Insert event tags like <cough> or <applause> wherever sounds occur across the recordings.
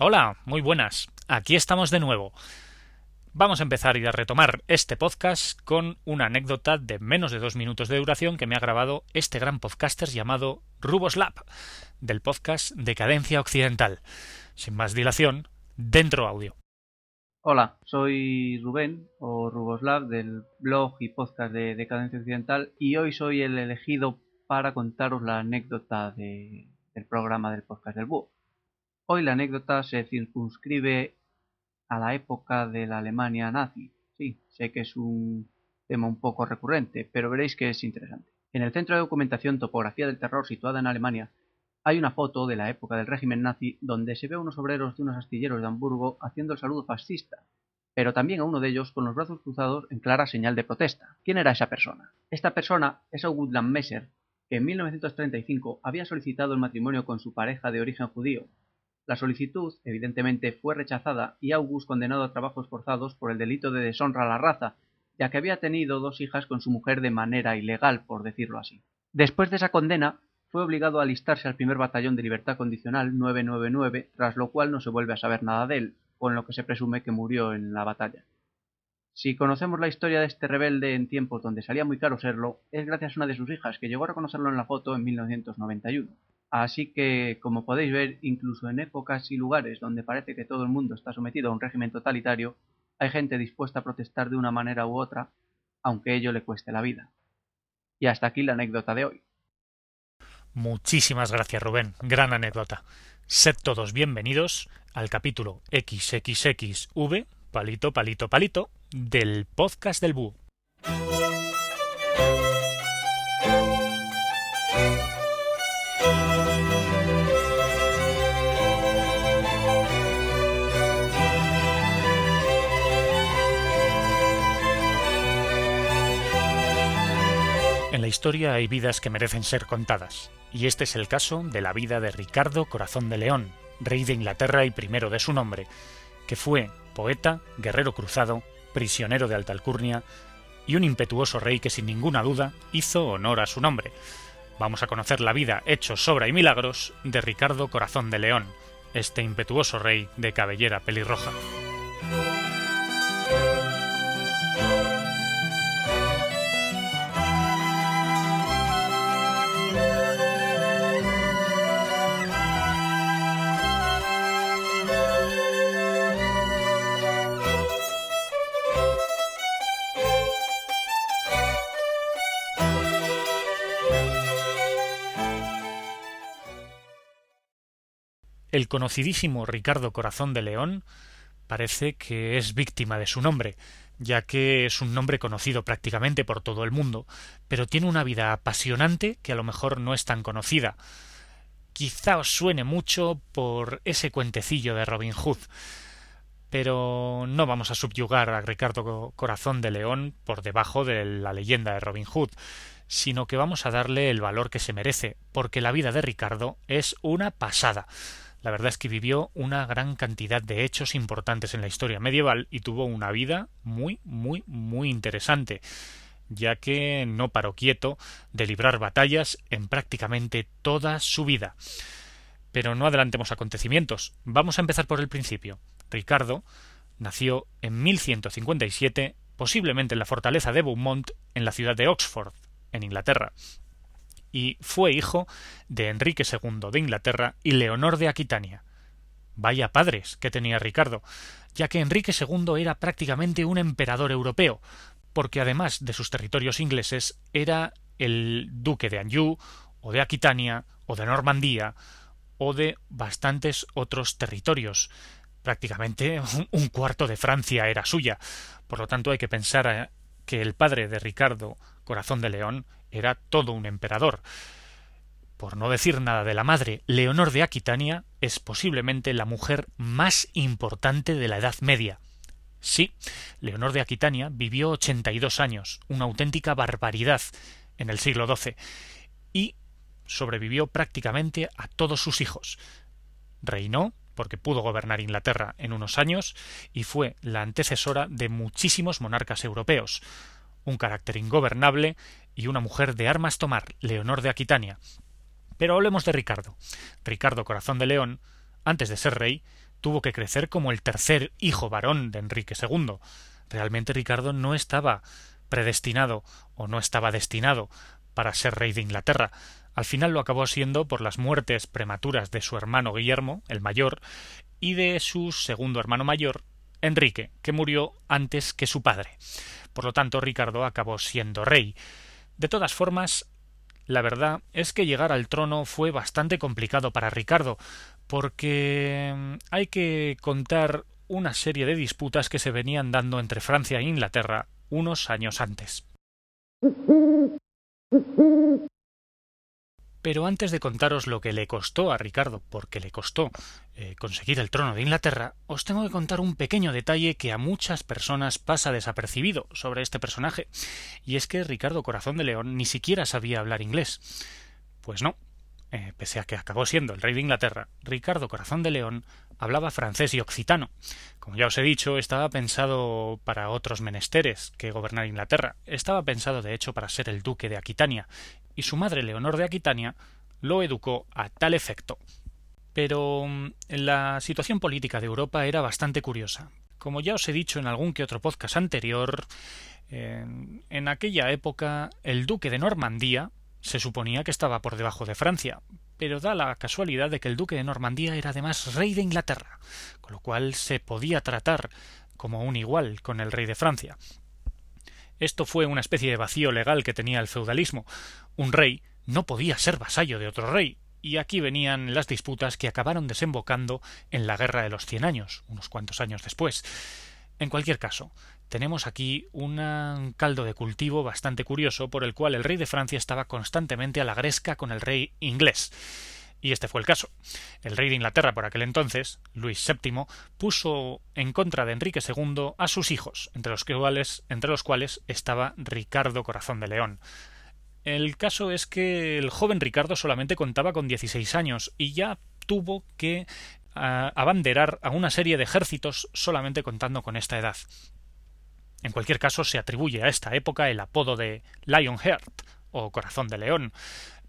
Hola, muy buenas. Aquí estamos de nuevo. Vamos a empezar y a retomar este podcast con una anécdota de menos de dos minutos de duración que me ha grabado este gran podcaster llamado Ruboslab, del podcast Decadencia Occidental. Sin más dilación, dentro audio. Hola, soy Rubén o Ruboslab del blog y podcast de Decadencia Occidental y hoy soy el elegido para contaros la anécdota del programa del podcast del búho. Hoy la anécdota se circunscribe a la época de la Alemania nazi. Sí, sé que es un tema un poco recurrente, pero veréis que es interesante. En el Centro de Documentación Topografía del Terror situada en Alemania hay una foto de la época del régimen nazi donde se ve a unos obreros de unos astilleros de Hamburgo haciendo el saludo fascista, pero también a uno de ellos con los brazos cruzados en clara señal de protesta. ¿Quién era esa persona? Esta persona es August Messer, que en 1935 había solicitado el matrimonio con su pareja de origen judío, la solicitud, evidentemente, fue rechazada y August condenado a trabajos forzados por el delito de deshonra a la raza, ya que había tenido dos hijas con su mujer de manera ilegal, por decirlo así. Después de esa condena, fue obligado a alistarse al primer batallón de libertad condicional 999, tras lo cual no se vuelve a saber nada de él, con lo que se presume que murió en la batalla. Si conocemos la historia de este rebelde en tiempos donde salía muy caro serlo, es gracias a una de sus hijas, que llegó a reconocerlo en la foto en 1991. Así que, como podéis ver, incluso en épocas y lugares donde parece que todo el mundo está sometido a un régimen totalitario, hay gente dispuesta a protestar de una manera u otra, aunque ello le cueste la vida. Y hasta aquí la anécdota de hoy. Muchísimas gracias, Rubén. Gran anécdota. Sed todos bienvenidos al capítulo XXXV, palito, palito, palito, del podcast del Búho. La historia hay vidas que merecen ser contadas, y este es el caso de la vida de Ricardo Corazón de León, rey de Inglaterra y primero de su nombre, que fue poeta, guerrero cruzado, prisionero de alta alcurnia y un impetuoso rey que sin ninguna duda hizo honor a su nombre. Vamos a conocer la vida, hechos, sobra y milagros de Ricardo Corazón de León, este impetuoso rey de cabellera pelirroja. El conocidísimo Ricardo Corazón de León parece que es víctima de su nombre, ya que es un nombre conocido prácticamente por todo el mundo, pero tiene una vida apasionante que a lo mejor no es tan conocida. Quizá os suene mucho por ese cuentecillo de Robin Hood, pero no vamos a subyugar a Ricardo Corazón de León por debajo de la leyenda de Robin Hood, sino que vamos a darle el valor que se merece, porque la vida de Ricardo es una pasada. La verdad es que vivió una gran cantidad de hechos importantes en la historia medieval y tuvo una vida muy, muy, muy interesante, ya que no paró quieto de librar batallas en prácticamente toda su vida. Pero no adelantemos acontecimientos. Vamos a empezar por el principio. Ricardo nació en 1157, posiblemente en la fortaleza de Beaumont, en la ciudad de Oxford, en Inglaterra y fue hijo de Enrique II de Inglaterra y Leonor de Aquitania. Vaya padres que tenía Ricardo, ya que Enrique II era prácticamente un emperador europeo, porque además de sus territorios ingleses era el duque de Anjou, o de Aquitania, o de Normandía, o de bastantes otros territorios. Prácticamente un cuarto de Francia era suya. Por lo tanto, hay que pensar eh, que el padre de Ricardo, Corazón de León, era todo un emperador. Por no decir nada de la madre, Leonor de Aquitania es posiblemente la mujer más importante de la Edad Media. Sí, Leonor de Aquitania vivió ochenta y dos años, una auténtica barbaridad en el siglo XII, y sobrevivió prácticamente a todos sus hijos. Reinó porque pudo gobernar Inglaterra en unos años y fue la antecesora de muchísimos monarcas europeos, un carácter ingobernable y una mujer de armas tomar, Leonor de Aquitania. Pero hablemos de Ricardo. Ricardo Corazón de León, antes de ser rey, tuvo que crecer como el tercer hijo varón de Enrique II. Realmente Ricardo no estaba predestinado o no estaba destinado para ser rey de Inglaterra. Al final lo acabó siendo por las muertes prematuras de su hermano Guillermo, el mayor, y de su segundo hermano mayor, Enrique, que murió antes que su padre. Por lo tanto, Ricardo acabó siendo rey. De todas formas, la verdad es que llegar al trono fue bastante complicado para Ricardo, porque mm, hay que contar una serie de disputas que se venían dando entre Francia e Inglaterra unos años antes. Pero antes de contaros lo que le costó a Ricardo, porque le costó eh, conseguir el trono de Inglaterra, os tengo que contar un pequeño detalle que a muchas personas pasa desapercibido sobre este personaje, y es que Ricardo Corazón de León ni siquiera sabía hablar inglés. Pues no, eh, pese a que acabó siendo el rey de Inglaterra, Ricardo Corazón de León hablaba francés y occitano. Como ya os he dicho, estaba pensado para otros menesteres que gobernar Inglaterra. Estaba pensado, de hecho, para ser el duque de Aquitania, y su madre Leonor de Aquitania lo educó a tal efecto. Pero mm, la situación política de Europa era bastante curiosa. Como ya os he dicho en algún que otro podcast anterior, en, aquella época el duque de Normandía se suponía que estaba por debajo de Francia, pero da la casualidad de que el duque de Normandía era además rey de Inglaterra, con lo cual se podía tratar como un igual con el rey de Francia. Esto fue una especie de vacío legal que tenía el feudalismo. Un rey no podía ser vasallo de otro rey, y aquí venían las disputas que acabaron desembocando en la Guerra de los Cien Años, unos cuantos años después. En cualquier caso, tenemos aquí un caldo de cultivo bastante curioso por el cual el rey de Francia estaba constantemente a la gresca con el rey inglés. Y este fue el caso. El rey de Inglaterra por aquel entonces, Luis VII, puso en contra de Enrique II a sus hijos, entre los cuales, entre los cuales estaba Ricardo Corazón de León. El caso es que el joven Ricardo solamente contaba con 16 años y ya tuvo que ah, abanderar a una serie de ejércitos solamente contando con esta edad. En cualquier caso, se atribuye a esta época el apodo de Lionheart o Corazón de León,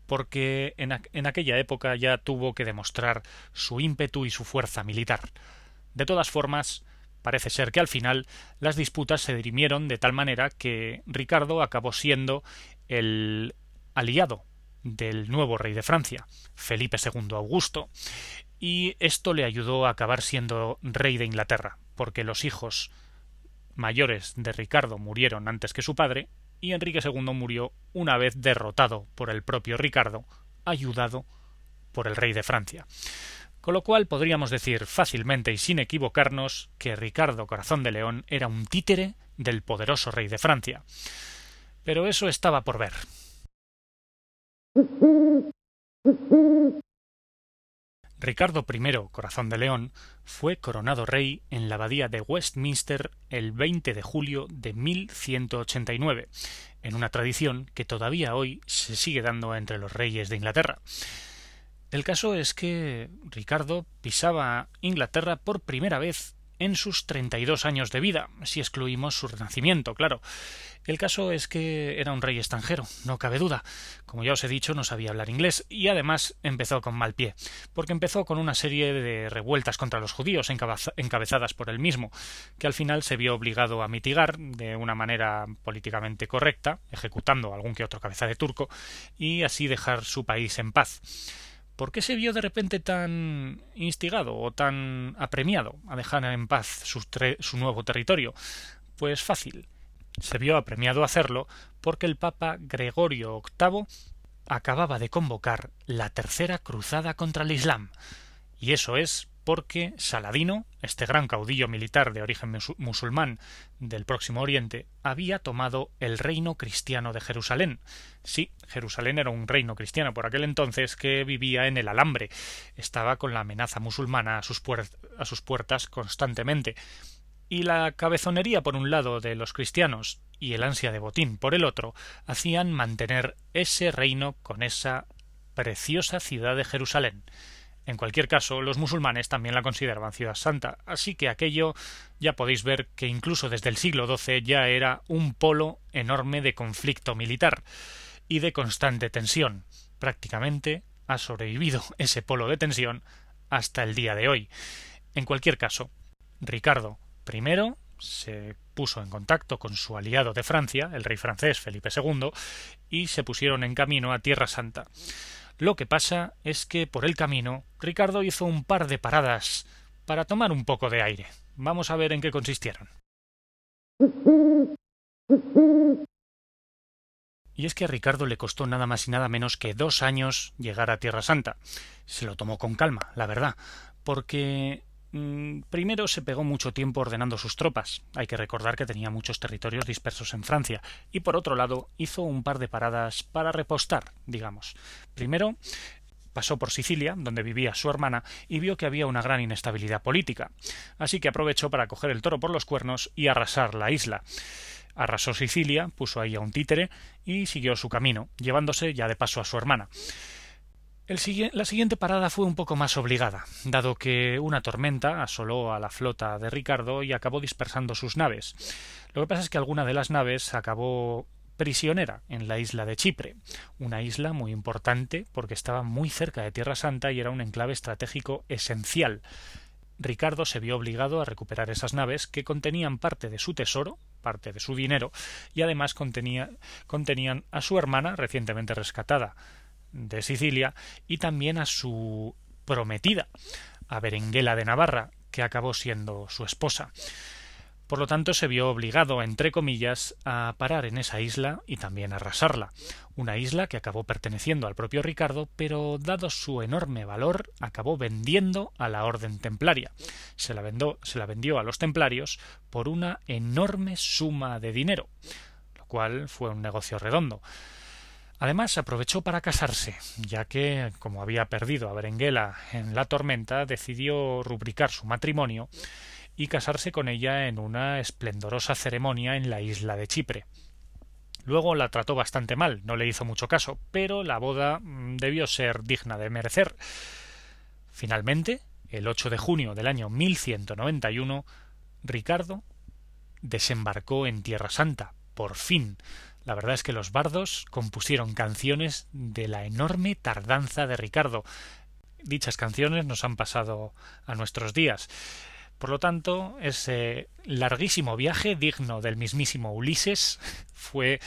porque en, aquella época ya tuvo que demostrar su ímpetu y su fuerza militar. De todas formas, parece ser que al final las disputas se dirimieron de tal manera que Ricardo acabó siendo el aliado del nuevo rey de Francia, Felipe II Augusto, y esto le ayudó a acabar siendo rey de Inglaterra, porque los hijos mayores de Ricardo murieron antes que su padre, y Enrique II murió una vez derrotado por el propio Ricardo, ayudado por el rey de Francia. Con lo cual podríamos decir fácilmente y sin equivocarnos que Ricardo Corazón de León era un títere del poderoso rey de Francia. Pero eso estaba por ver. Ricardo I, Corazón de León, fue coronado rey en la abadía de Westminster el 20 de julio de 1189, en una tradición que todavía hoy se sigue dando entre los reyes de Inglaterra. El caso es que Ricardo pisaba Inglaterra por primera vez en sus treinta y dos años de vida, si excluimos su renacimiento, claro. El caso es que era un rey extranjero, no cabe duda. Como ya os he dicho, no sabía hablar inglés y además empezó con mal pie, porque empezó con una serie de revueltas contra los judíos encabezadas por él mismo, que al final se vio obligado a mitigar de una manera políticamente correcta, ejecutando algún que otro cabeza de turco, y así dejar su país en paz. ¿Por qué se vio de repente tan instigado o tan apremiado a dejar en paz su, su, nuevo territorio? Pues fácil. Se vio apremiado a hacerlo porque el Papa Gregorio VIII acababa de convocar la tercera cruzada contra el Islam. Y eso es porque Saladino, este gran caudillo militar de origen musulmán del Próximo Oriente, había tomado el reino cristiano de Jerusalén. Sí, Jerusalén era un reino cristiano por aquel entonces que vivía en el alambre, estaba con la amenaza musulmana a sus, puertas constantemente. Y la cabezonería por un lado de los cristianos y el ansia de botín por el otro hacían mantener ese reino con esa preciosa ciudad de Jerusalén. En cualquier caso, los musulmanes también la consideraban ciudad santa, así que aquello ya podéis ver que incluso desde el siglo XII ya era un polo enorme de conflicto militar y de constante tensión. Prácticamente ha sobrevivido <laughs> ese polo de tensión hasta el día de hoy. En cualquier caso, Ricardo I se puso en contacto con su aliado de Francia, el rey francés Felipe II, y se pusieron en camino a Tierra Santa. Lo que pasa es que por el camino Ricardo hizo un par de paradas para tomar un poco de aire. Vamos a ver en qué consistieron. Y es que a Ricardo le costó nada más y nada menos que dos años llegar a Tierra Santa. Se lo tomó con calma, la verdad, porque primero se pegó mucho tiempo ordenando sus tropas. Hay que recordar que tenía muchos territorios dispersos en Francia. Y por otro lado, hizo un par de paradas para repostar, digamos. Primero, pasó por Sicilia, donde vivía su hermana, y vio que había una gran inestabilidad política. Así que aprovechó para coger el toro por los cuernos y arrasar la isla. Arrasó Sicilia, puso ahí a un títere y siguió su camino, llevándose ya de paso a su hermana. La siguiente parada fue un poco más obligada, dado que una tormenta asoló a la flota de Ricardo y acabó dispersando sus naves. Lo que pasa es que alguna de las naves acabó prisionera en la isla de Chipre, una isla muy importante porque estaba muy cerca de Tierra Santa y era un enclave estratégico esencial. Ricardo se vio obligado a recuperar esas naves que contenían parte de su tesoro, parte de su dinero, y además contenían a su hermana recientemente rescatada de Sicilia y también a su prometida, a Berenguela de Navarra, que acabó siendo su esposa. Por lo tanto, se vio obligado, entre comillas, a parar en esa isla y también a arrasarla. Una isla que acabó perteneciendo al propio Ricardo, pero dado su enorme valor, acabó vendiendo a la orden templaria. Se la, se la vendió a los templarios por una enorme suma de dinero, lo cual fue un negocio redondo. Además, aprovechó para casarse, ya que, como había perdido a Berenguela en la tormenta, decidió rubricar su matrimonio y casarse con ella en una esplendorosa ceremonia en la isla de Chipre. Luego la trató bastante mal, no le hizo mucho caso, pero la boda mm, debió ser digna de merecer. Finalmente, el 8 de junio del año 1191, Ricardo desembarcó en Tierra Santa, por fin. La verdad es que los bardos compusieron canciones de la enorme tardanza de Ricardo. Dichas canciones nos han pasado a nuestros días. Por lo tanto, ese larguísimo viaje, digno del mismísimo Ulises, <laughs> fue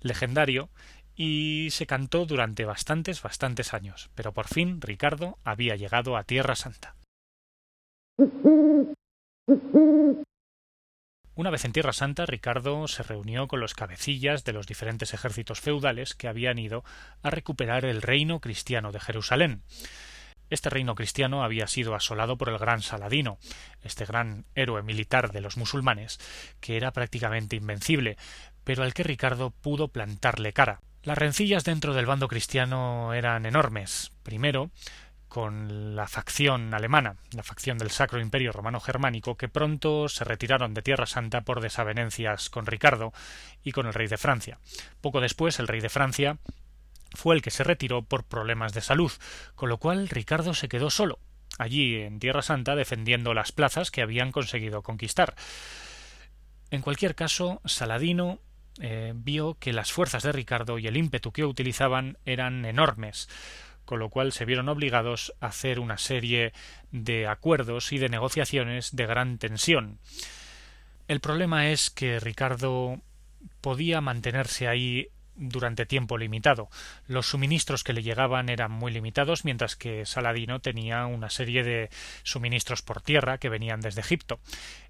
legendario y se cantó durante bastantes, bastantes años, pero por fin Ricardo había llegado a Tierra Santa. Una vez en Tierra Santa, Ricardo se reunió con los cabecillas de los diferentes ejércitos feudales que habían ido a recuperar el reino cristiano de Jerusalén. Este reino cristiano había sido asolado por el gran Saladino, este gran héroe militar de los musulmanes, que era prácticamente invencible, pero al que Ricardo pudo plantarle cara. Las rencillas dentro del bando cristiano eran enormes. Primero, con la facción alemana, la facción del Sacro Imperio Romano Germánico, que pronto se retiraron de Tierra Santa por desavenencias con Ricardo y con el rey de Francia. Poco después, el rey de Francia fue el que se retiró por problemas de salud, con lo cual Ricardo se quedó solo, allí en Tierra Santa defendiendo las plazas que habían conseguido conquistar. En cualquier caso, Saladino eh, vio que las fuerzas de Ricardo y el ímpetu que utilizaban eran enormes, con lo cual se vieron obligados a hacer una serie de acuerdos y de negociaciones de gran tensión. El problema es que Ricardo podía mantenerse ahí durante tiempo limitado. Los suministros que le llegaban eran muy limitados, mientras que Saladino tenía una serie de suministros por tierra que venían desde Egipto.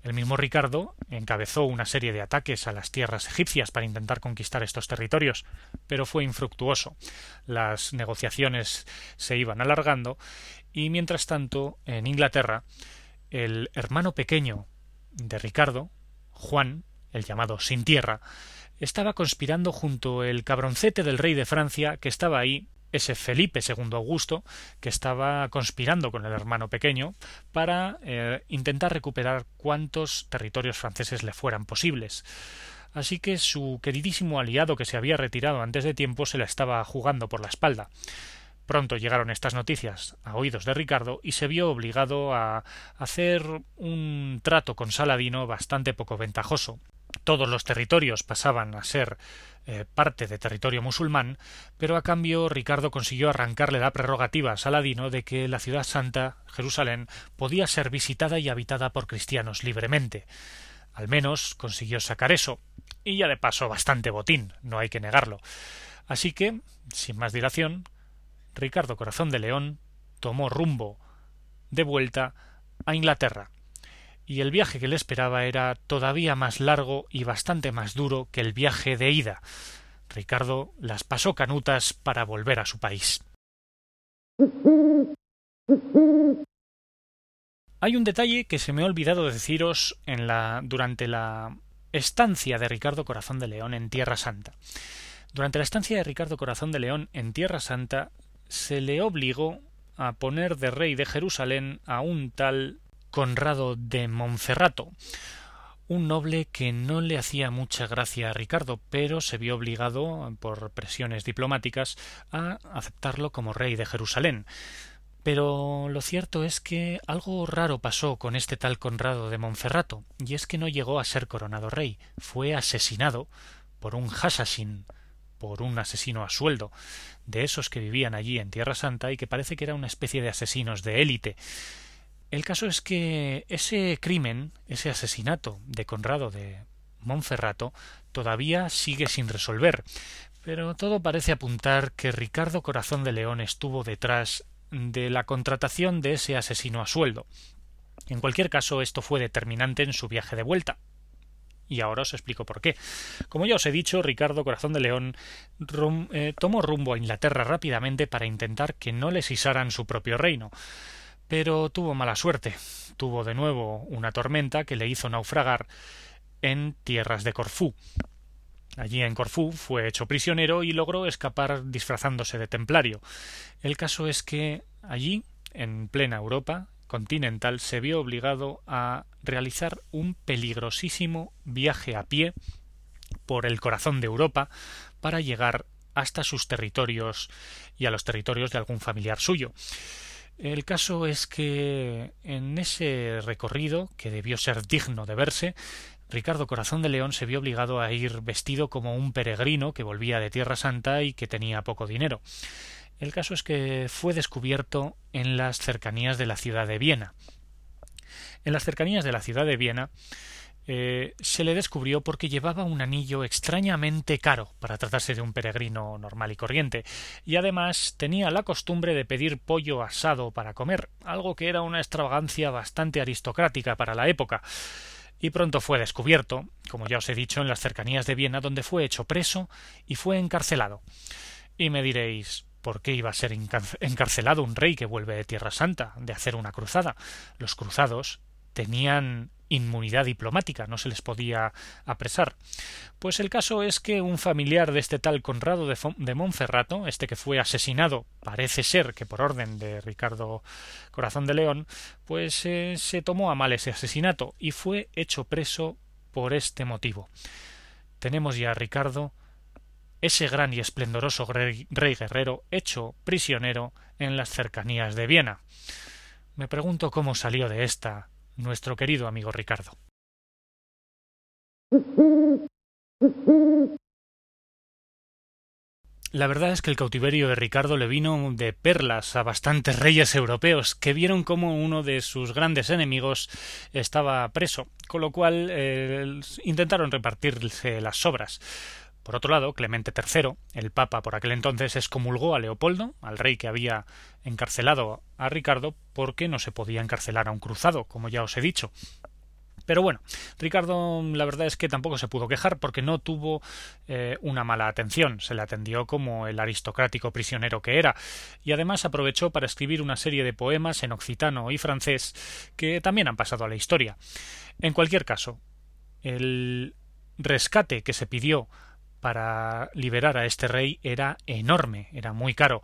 El mismo Ricardo encabezó una serie de ataques a las tierras egipcias para intentar conquistar estos territorios, pero fue infructuoso. Las negociaciones se iban alargando y mientras tanto en Inglaterra el hermano pequeño de Ricardo, Juan, el llamado Sin Tierra, estaba conspirando junto el cabroncete del rey de Francia que estaba ahí ese Felipe II Augusto, que estaba conspirando con el hermano pequeño para eh, intentar recuperar cuantos territorios franceses le fueran posibles. Así que su queridísimo aliado que se había retirado antes de tiempo se la estaba jugando por la espalda. Pronto llegaron estas noticias a oídos de Ricardo y se vio obligado a hacer un trato con Saladino bastante poco ventajoso. Todos los territorios pasaban a ser eh, parte de territorio musulmán, pero a cambio Ricardo consiguió arrancarle la prerrogativa a Saladino de que la ciudad santa, Jerusalén, podía ser visitada y habitada por cristianos libremente. Al menos consiguió sacar eso, y ya de paso bastante botín, no hay que negarlo. Así que, sin más dilación, Ricardo Corazón de León tomó rumbo de vuelta a Inglaterra, y el viaje que le esperaba era todavía más largo y bastante más duro que el viaje de ida. Ricardo las pasó canutas para volver a su país. Hay un detalle que se me ha olvidado deciros en la durante la estancia de Ricardo Corazón de León en Tierra Santa. Durante la estancia de Ricardo Corazón de León en Tierra Santa se le obligó a poner de rey de Jerusalén a un tal Conrado de Monferrato, un noble que no le hacía mucha gracia a Ricardo, pero se vio obligado, por presiones diplomáticas, a aceptarlo como rey de Jerusalén. Pero lo cierto es que algo raro pasó con este tal Conrado de Monferrato, y es que no llegó a ser coronado rey, fue asesinado por un Hassassin, por un asesino a sueldo, de esos que vivían allí en Tierra Santa y que parece que era una especie de asesinos de élite. El caso es que ese crimen, ese asesinato de Conrado de Monferrato, todavía sigue sin resolver, pero todo parece apuntar que Ricardo Corazón de León estuvo detrás de la contratación de ese asesino a sueldo. En cualquier caso, esto fue determinante en su viaje de vuelta. Y ahora os explico por qué. Como ya os he dicho, Ricardo Corazón de León eh, tomó rumbo a Inglaterra rápidamente para intentar que no le sisaran su propio reino pero tuvo mala suerte. Tuvo de nuevo una tormenta que le hizo naufragar en tierras de Corfú. Allí en Corfú fue hecho prisionero y logró escapar disfrazándose de templario. El caso es que allí, en plena Europa continental, se vio obligado a realizar un peligrosísimo viaje a pie por el corazón de Europa para llegar hasta sus territorios y a los territorios de algún familiar suyo. El caso es que en ese recorrido, que debió ser digno de verse, Ricardo Corazón de León se vio obligado a ir vestido como un peregrino que volvía de Tierra Santa y que tenía poco dinero. El caso es que fue descubierto en las cercanías de la ciudad de Viena. En las cercanías de la ciudad de Viena eh, se le descubrió porque llevaba un anillo extrañamente caro para tratarse de un peregrino normal y corriente, y además tenía la costumbre de pedir pollo asado para comer, algo que era una extravagancia bastante aristocrática para la época. Y pronto fue descubierto, como ya os he dicho, en las cercanías de Viena, donde fue hecho preso y fue encarcelado. Y me diréis, ¿por qué iba a ser encarcelado un rey que vuelve de Tierra Santa, de hacer una cruzada? Los cruzados tenían inmunidad diplomática, no se les podía apresar. Pues el caso es que un familiar de este tal Conrado de, Monferrato, este que fue asesinado, parece ser que por orden de Ricardo Corazón de León, pues eh, se tomó a mal ese asesinato y fue hecho preso por este motivo. Tenemos ya a Ricardo, ese gran y esplendoroso rey guerrero, hecho prisionero en las cercanías de Viena. Me pregunto cómo salió de esta nuestro querido amigo Ricardo. La verdad es que el cautiverio de Ricardo le vino de perlas a bastantes reyes europeos que vieron cómo uno de sus grandes enemigos estaba preso, con lo cual eh, intentaron repartirse las sobras. Por otro lado, Clemente III, el Papa por aquel entonces, excomulgó a Leopoldo, al rey que había encarcelado a Ricardo, porque no se podía encarcelar a un cruzado, como ya os he dicho. Pero bueno, Ricardo la verdad es que tampoco se pudo quejar porque no tuvo eh, una mala atención, se le atendió como el aristocrático prisionero que era, y además aprovechó para escribir una serie de poemas en occitano y francés que también han pasado a la historia. En cualquier caso, el rescate que se pidió para liberar a este rey era enorme, era muy caro.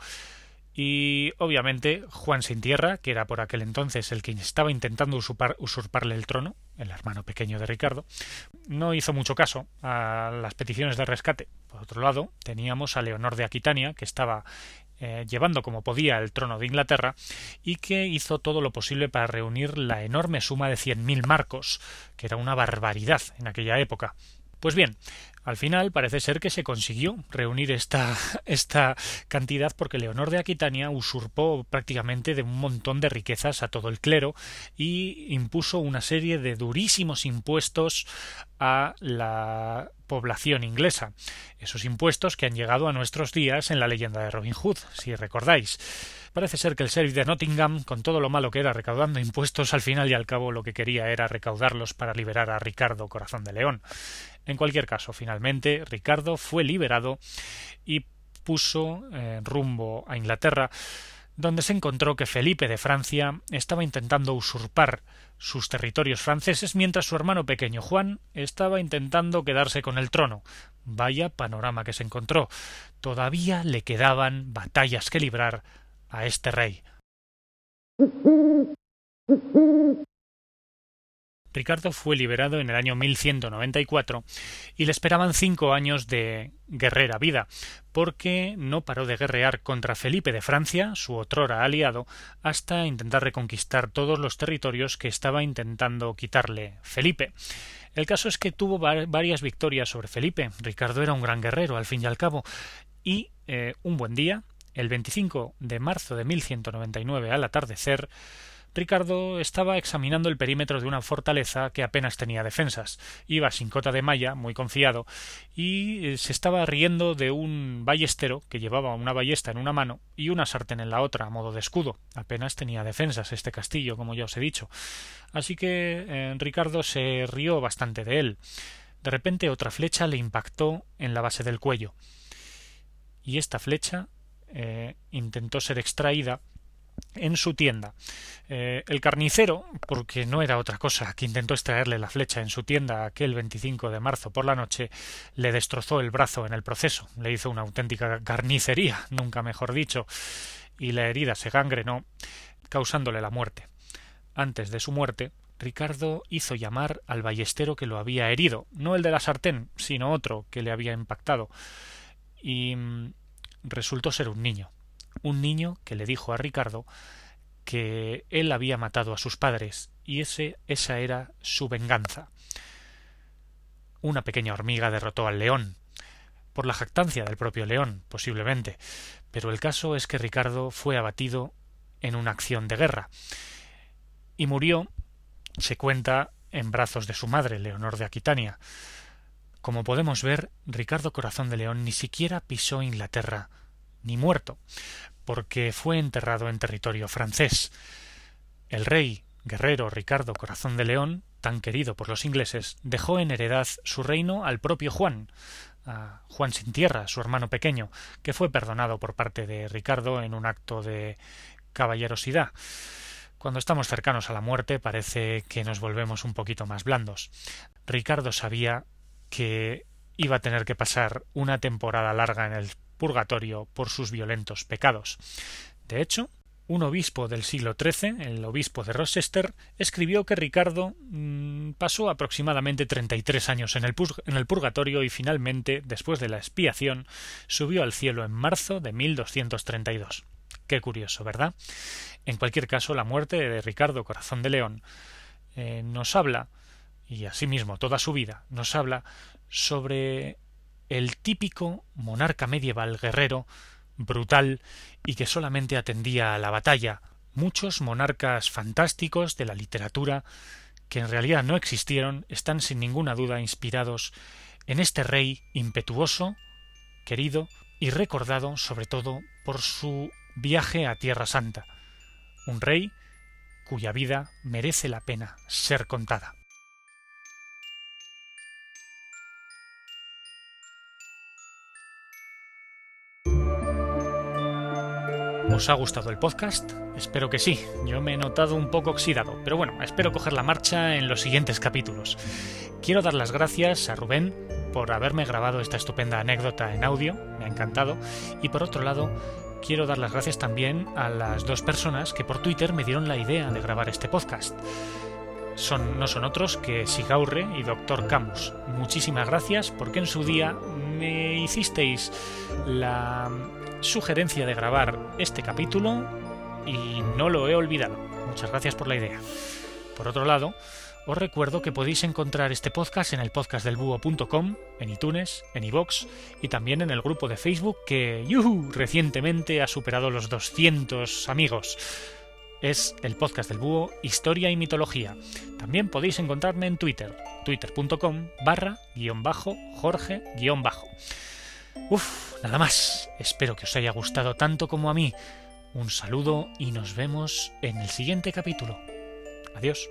Y obviamente Juan Sin Tierra, que era por aquel entonces el que estaba intentando usurparle el trono, el hermano pequeño de Ricardo, no hizo mucho caso a las peticiones de rescate. Por otro lado, teníamos a Leonor de Aquitania, que estaba eh, llevando como podía el trono de Inglaterra y que hizo todo lo posible para reunir la enorme suma de cien mil marcos, que era una barbaridad en aquella época. Pues bien, al final parece ser que se consiguió reunir esta, <laughs> esta cantidad porque Leonor de Aquitania usurpó prácticamente de un montón de riquezas a todo el clero y impuso una serie de durísimos impuestos a la población inglesa. Esos impuestos que han llegado a nuestros días en la leyenda de Robin Hood, si recordáis. Parece ser que el sheriff de Nottingham, con todo lo malo que era recaudando impuestos, al final y al cabo lo que quería era recaudarlos para liberar a Ricardo Corazón de León. En cualquier caso, finalmente, Ricardo fue liberado y puso eh, rumbo a Inglaterra, donde se encontró que Felipe de Francia estaba intentando usurpar sus territorios franceses mientras su hermano pequeño Juan estaba intentando quedarse con el trono. Vaya panorama que se encontró. Todavía le quedaban batallas que librar a este rey. Ricardo fue liberado en el año 1194 y le esperaban cinco años de guerrera vida, porque no paró de guerrear contra Felipe de Francia, su otrora aliado, hasta intentar reconquistar todos los territorios que estaba intentando quitarle Felipe. El caso es que tuvo varias victorias sobre Felipe. Ricardo era un gran guerrero, al fin y al cabo, y eh, un buen día, el 25 de marzo de 1199 al atardecer, Ricardo estaba examinando el perímetro de una fortaleza que apenas tenía defensas. Iba sin cota de malla, muy confiado, y eh, se estaba riendo de un ballestero que llevaba una ballesta en una mano y una sartén en la otra, a modo de escudo. Apenas tenía defensas este castillo, como ya os he dicho. Así que eh, Ricardo se rió bastante de él. De repente otra flecha le impactó en la base del cuello. Y esta flecha eh, intentó ser extraída en su tienda. Eh, el carnicero, porque no era otra cosa que intentó extraerle la flecha en su tienda aquel 25 de marzo por la noche, le destrozó el brazo en el proceso, le hizo una auténtica carnicería, nunca mejor dicho, y la herida se gangrenó, causándole la muerte. Antes de su muerte, Ricardo hizo llamar al ballestero que lo había herido, no el de la sartén, sino otro que le había impactado, y mm, resultó ser un niño, un niño que le dijo a Ricardo que él había matado a sus padres y ese, esa era su venganza. Una pequeña hormiga derrotó al león, por la jactancia del propio león, posiblemente, pero el caso es que Ricardo fue abatido en una acción de guerra y murió, se cuenta, en brazos de su madre, Leonor de Aquitania. Como podemos ver, Ricardo Corazón de León ni siquiera pisó Inglaterra, ni muerto, porque fue enterrado en territorio francés. El rey guerrero Ricardo Corazón de León, tan querido por los ingleses, dejó en heredad su reino al propio Juan, a Juan sin tierra, su hermano pequeño, que fue perdonado por parte de Ricardo en un acto de caballerosidad. Cuando estamos cercanos a la muerte parece que nos volvemos un poquito más blandos. Ricardo sabía que iba a tener que pasar una temporada larga en el purgatorio por sus violentos pecados. De hecho, un obispo del siglo XIII, el obispo de Rochester, escribió que Ricardo mm, pasó aproximadamente treinta y tres años en el, en el, purgatorio y finalmente, después de la expiación, subió al cielo en marzo de 1232. Qué curioso, ¿verdad? En cualquier caso, la muerte de Ricardo Corazón de León eh, nos habla, y asimismo toda su vida, nos habla sobre el típico monarca medieval guerrero, brutal y que solamente atendía a la batalla. Muchos monarcas fantásticos de la literatura, que en realidad no existieron, están sin ninguna duda inspirados en este rey impetuoso, querido y recordado sobre todo por su viaje a Tierra Santa, un rey cuya vida merece la pena ser contada. ¿Os ha gustado el podcast? Espero que sí. Yo me he notado un poco oxidado, pero bueno, espero coger la marcha en los siguientes capítulos. Quiero dar las gracias a Rubén por haberme grabado esta estupenda anécdota en audio, me ha encantado, y por otro lado, quiero dar las gracias también a las dos personas que por Twitter me dieron la idea de grabar este podcast. Son, no son otros que Sigaurre y Dr. Camus. Muchísimas gracias porque en su día me hicisteis la sugerencia de grabar este capítulo y no lo he olvidado. Muchas gracias por la idea. Por otro lado, os recuerdo que podéis encontrar este podcast en el podcastdelbúho.com, en iTunes, en iVoox y también en el grupo de Facebook que ¡yuhu! recientemente ha superado los 200 amigos. Es el podcast del búho, historia y mitología. También podéis encontrarme en Twitter, twitter.com barra guion bajo Jorge guion bajo. Uf, nada más. Espero que os haya gustado tanto como a mí. Un saludo y nos vemos en el siguiente capítulo. Adiós.